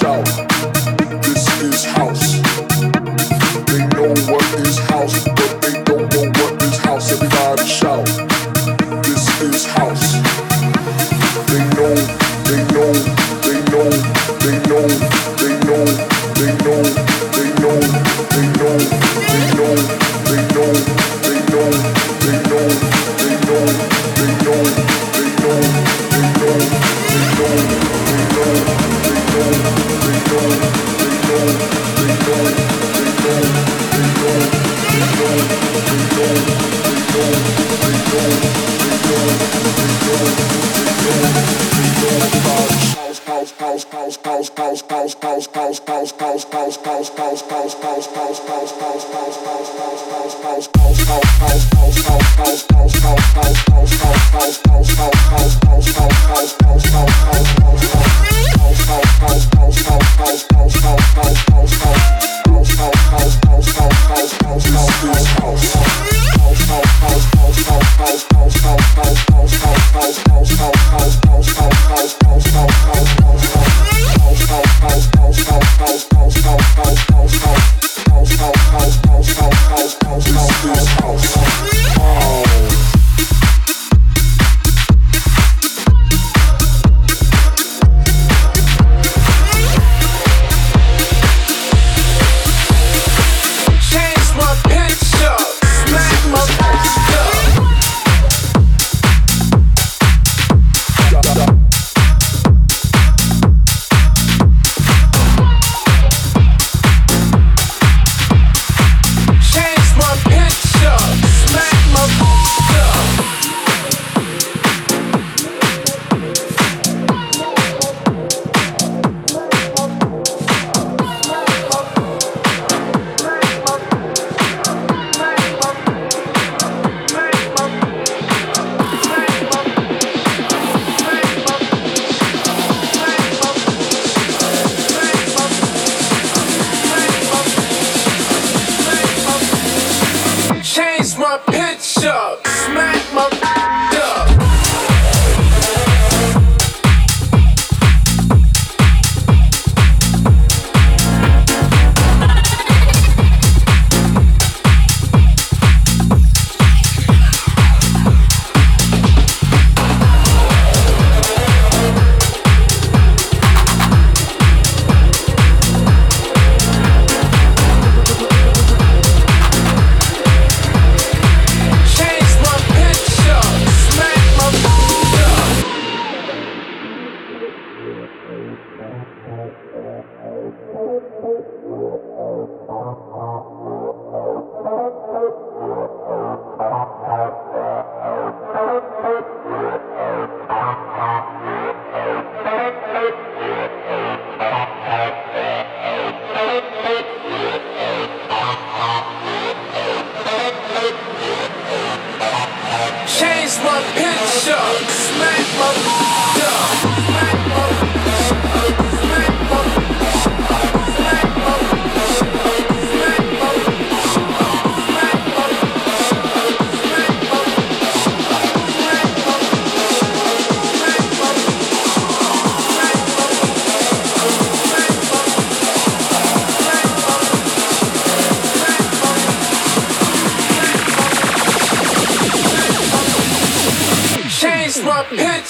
show.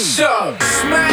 My pitch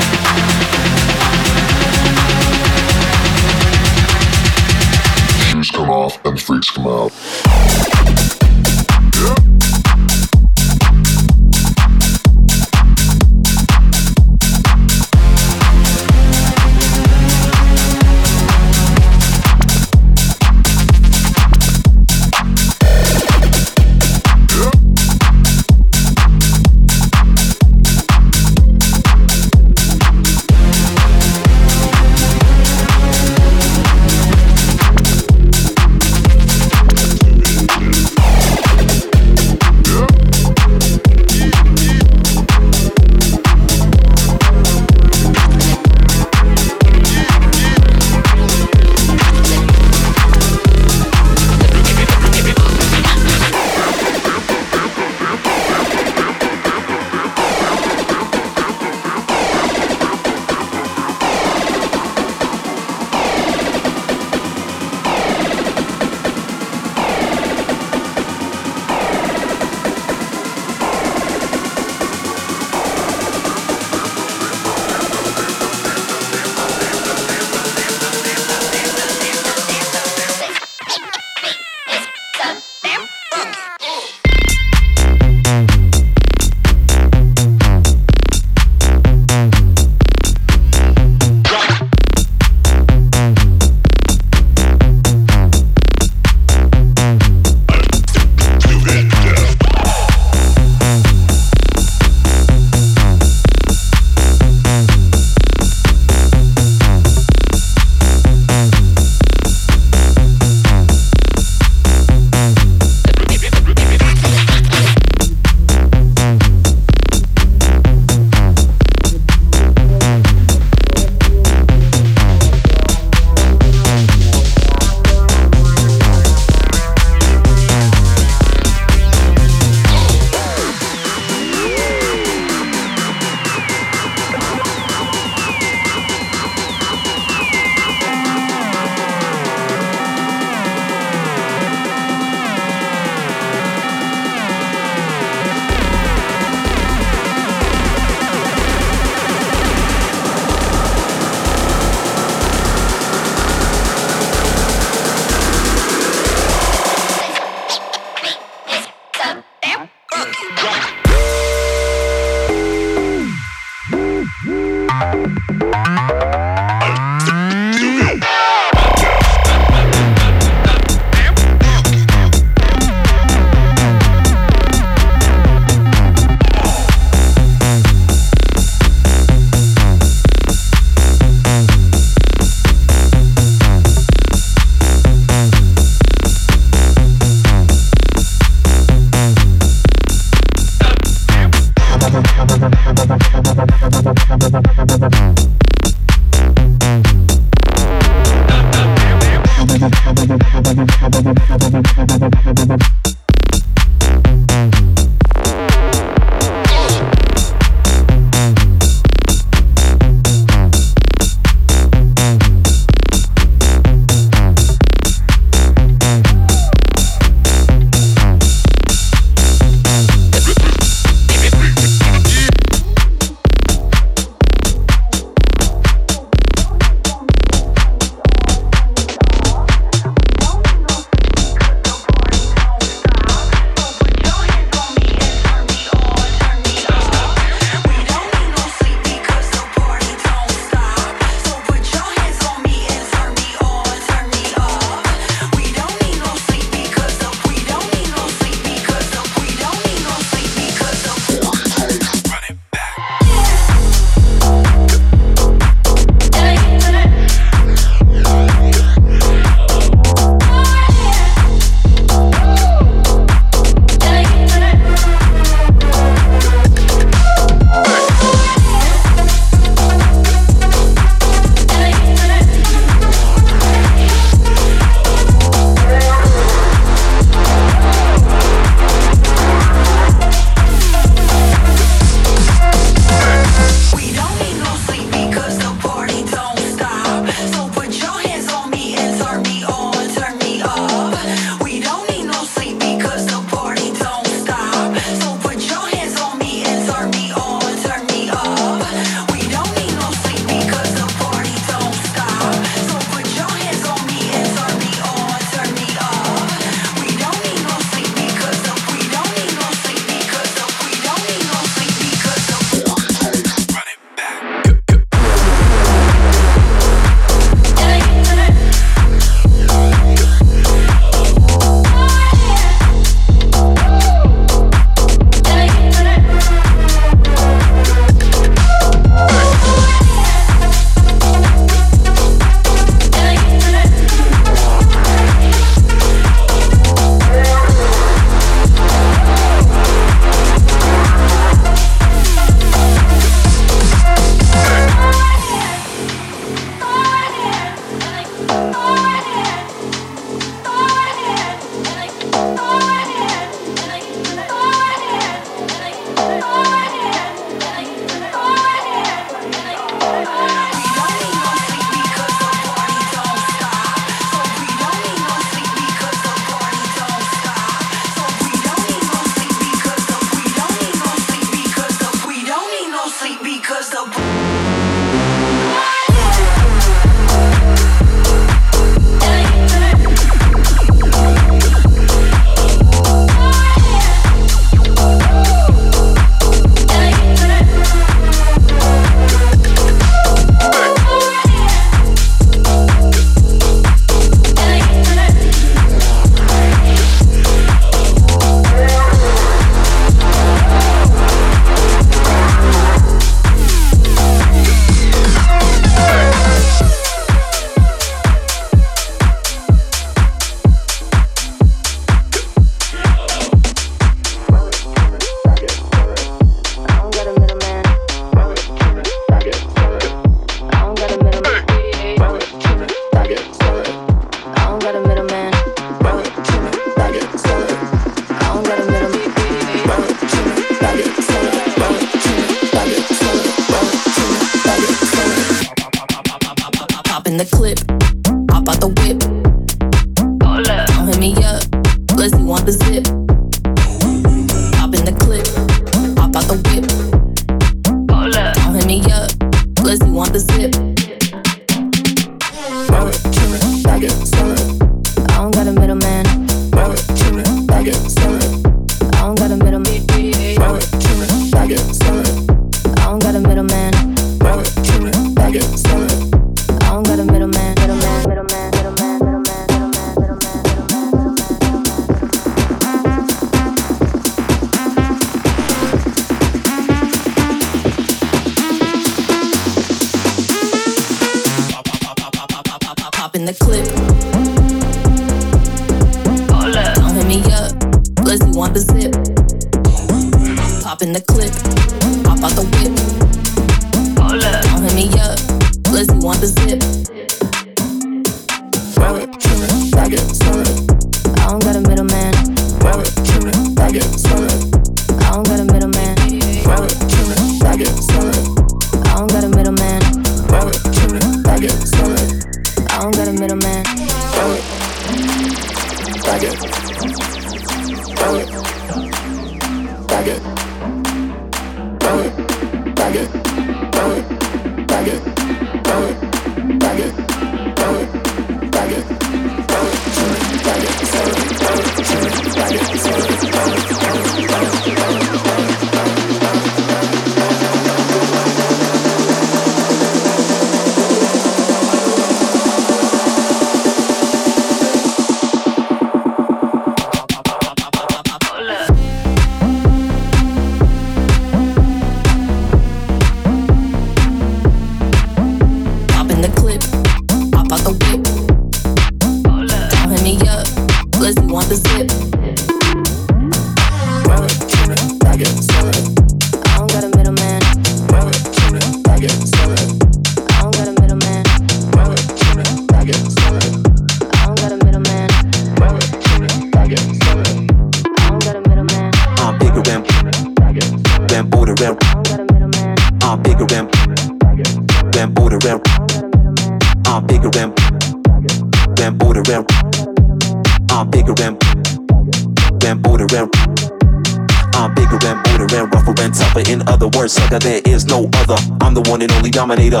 sucker, there is no other. I'm the one and only dominator.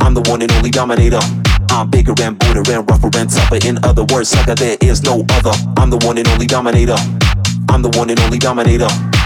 I'm the one and only dominator. I'm bigger and bolder and rougher and tougher. In other words, sucker, there is no other. I'm the one and only dominator. I'm the one and only dominator.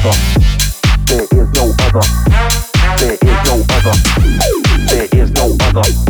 other. There is no other. There is no other. There is no other.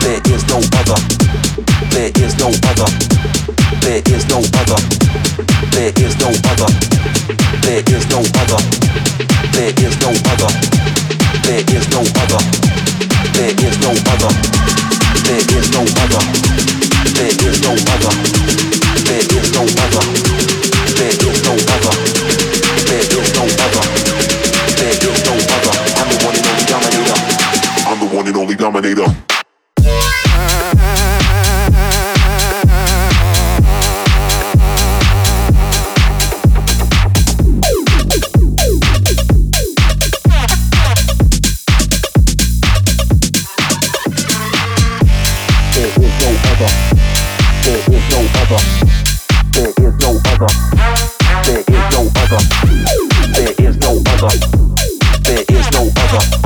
There is no other. There is no other. There is no other. There is no other. There is no other. There is no other. There is no other. There is no other. There is no other. There is no other. There is no other. There is no other. There is no other. I'm the one and only dominator. I'm the one and only dominator.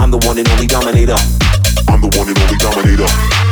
I'm the one and only dominator. I'm the one and only dominator.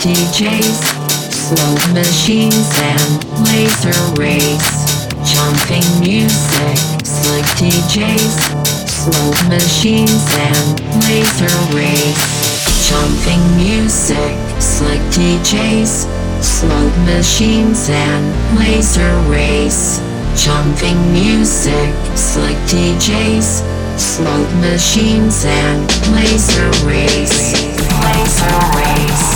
DJs, smoke machines and laser rays. Jumping music, slick DJs, smoke machines and laser rays. Jumping music, slick DJs, smoke machines and laser rays. Jumping music, slick DJs, smoke machines and laser rays. Laser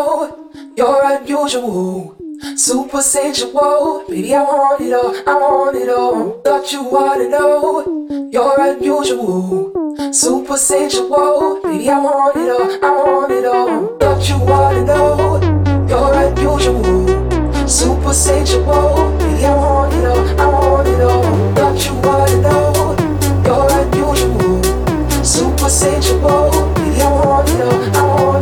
know you're unusual, super sensual. Baby, I want it all, I want it all. Thought you wanted to know you're unusual, super sensual. Baby, I want it all, I want it all. Thought you wanted to know you're unusual, super sensual. Baby, I want it all, I want it all. Thought you wanted to know you're unusual, super sensual. Baby, I want it all, I want it all.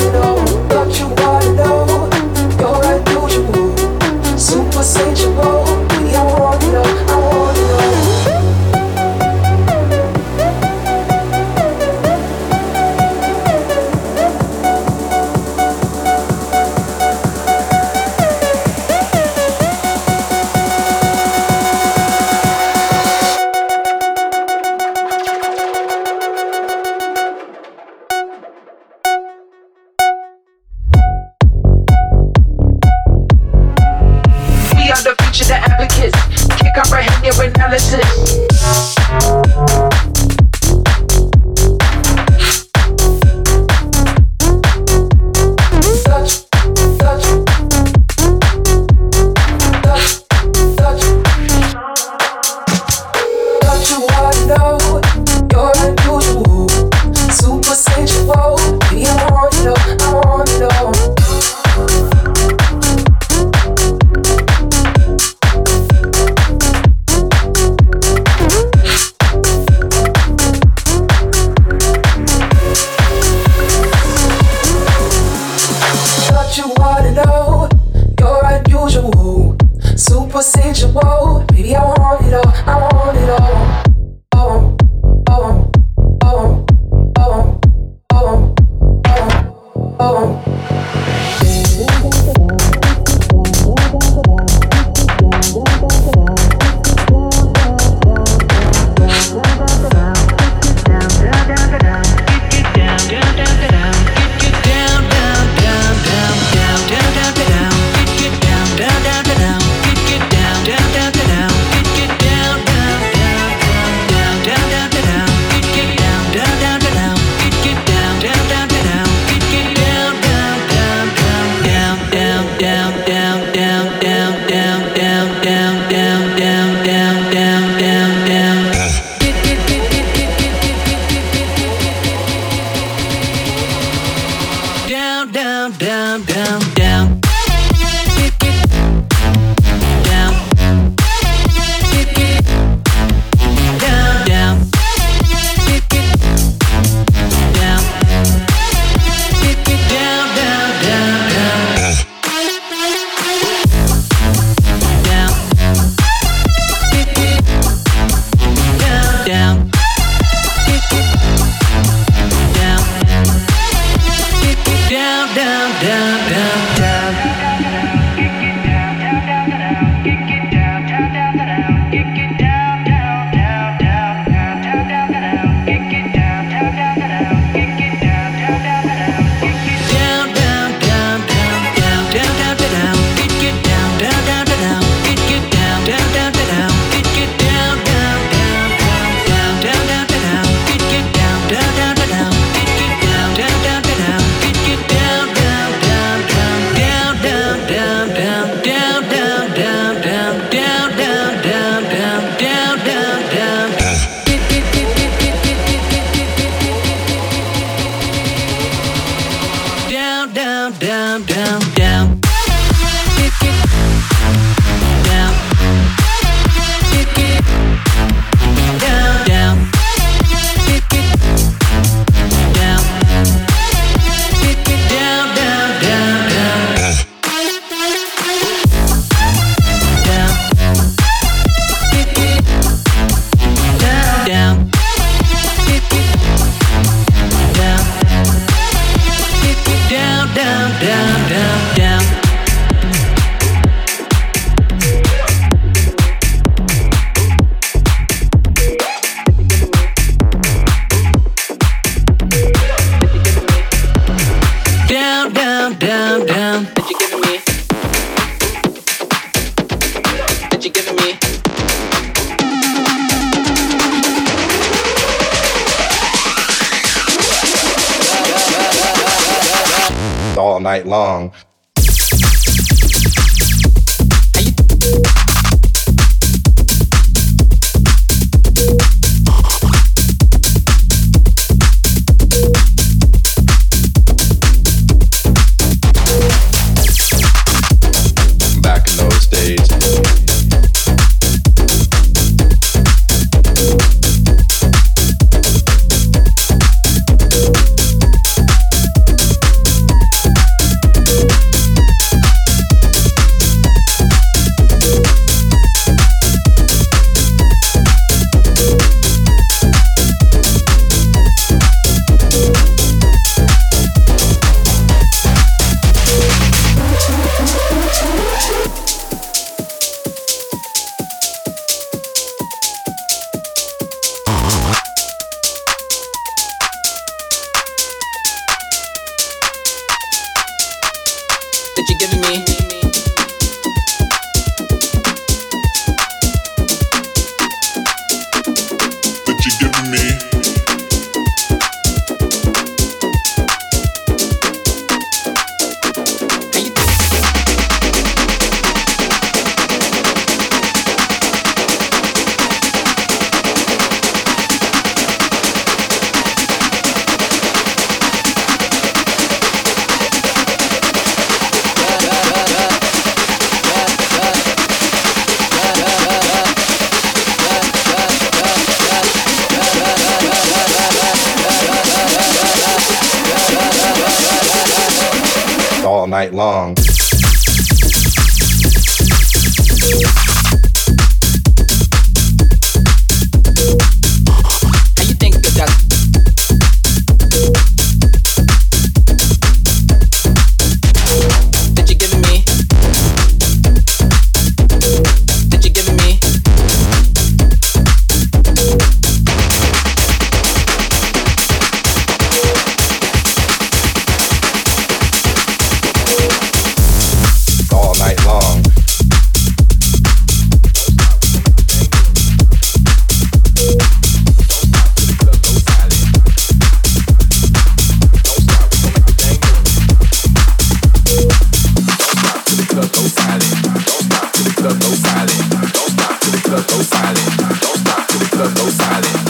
silent. Don't stop to the club, go silent. Don't stop to the club, go silent. Don't stop to the club, go silent.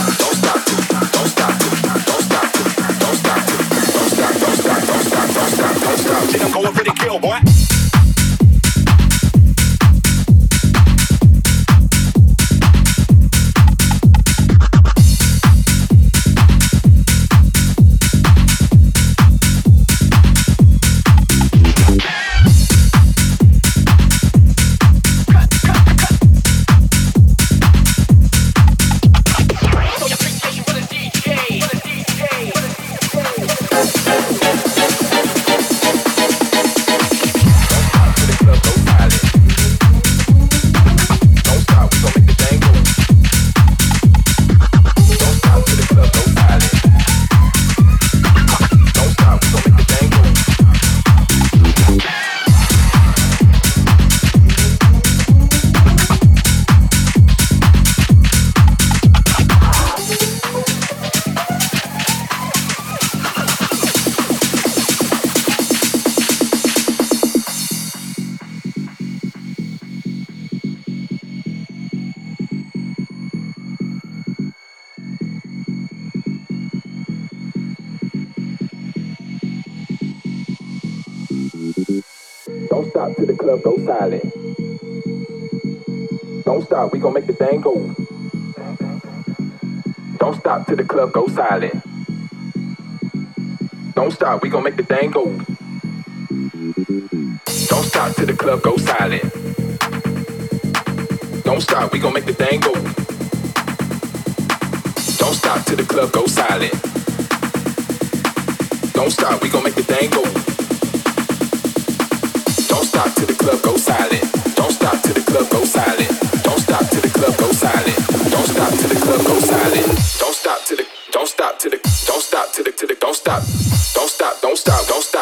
shot, we gon' make the thing go. Don't stop till the club go silent. Don't stop, we gon' make the thing go. Don't stop till the club go silent. Don't stop, we gon' make the thing go. Don't stop till the club go silent. Don't stop till the club go silent. Don't stop till the club go silent. Don't stop till the club go silent. Don't stop. stop, don't stop.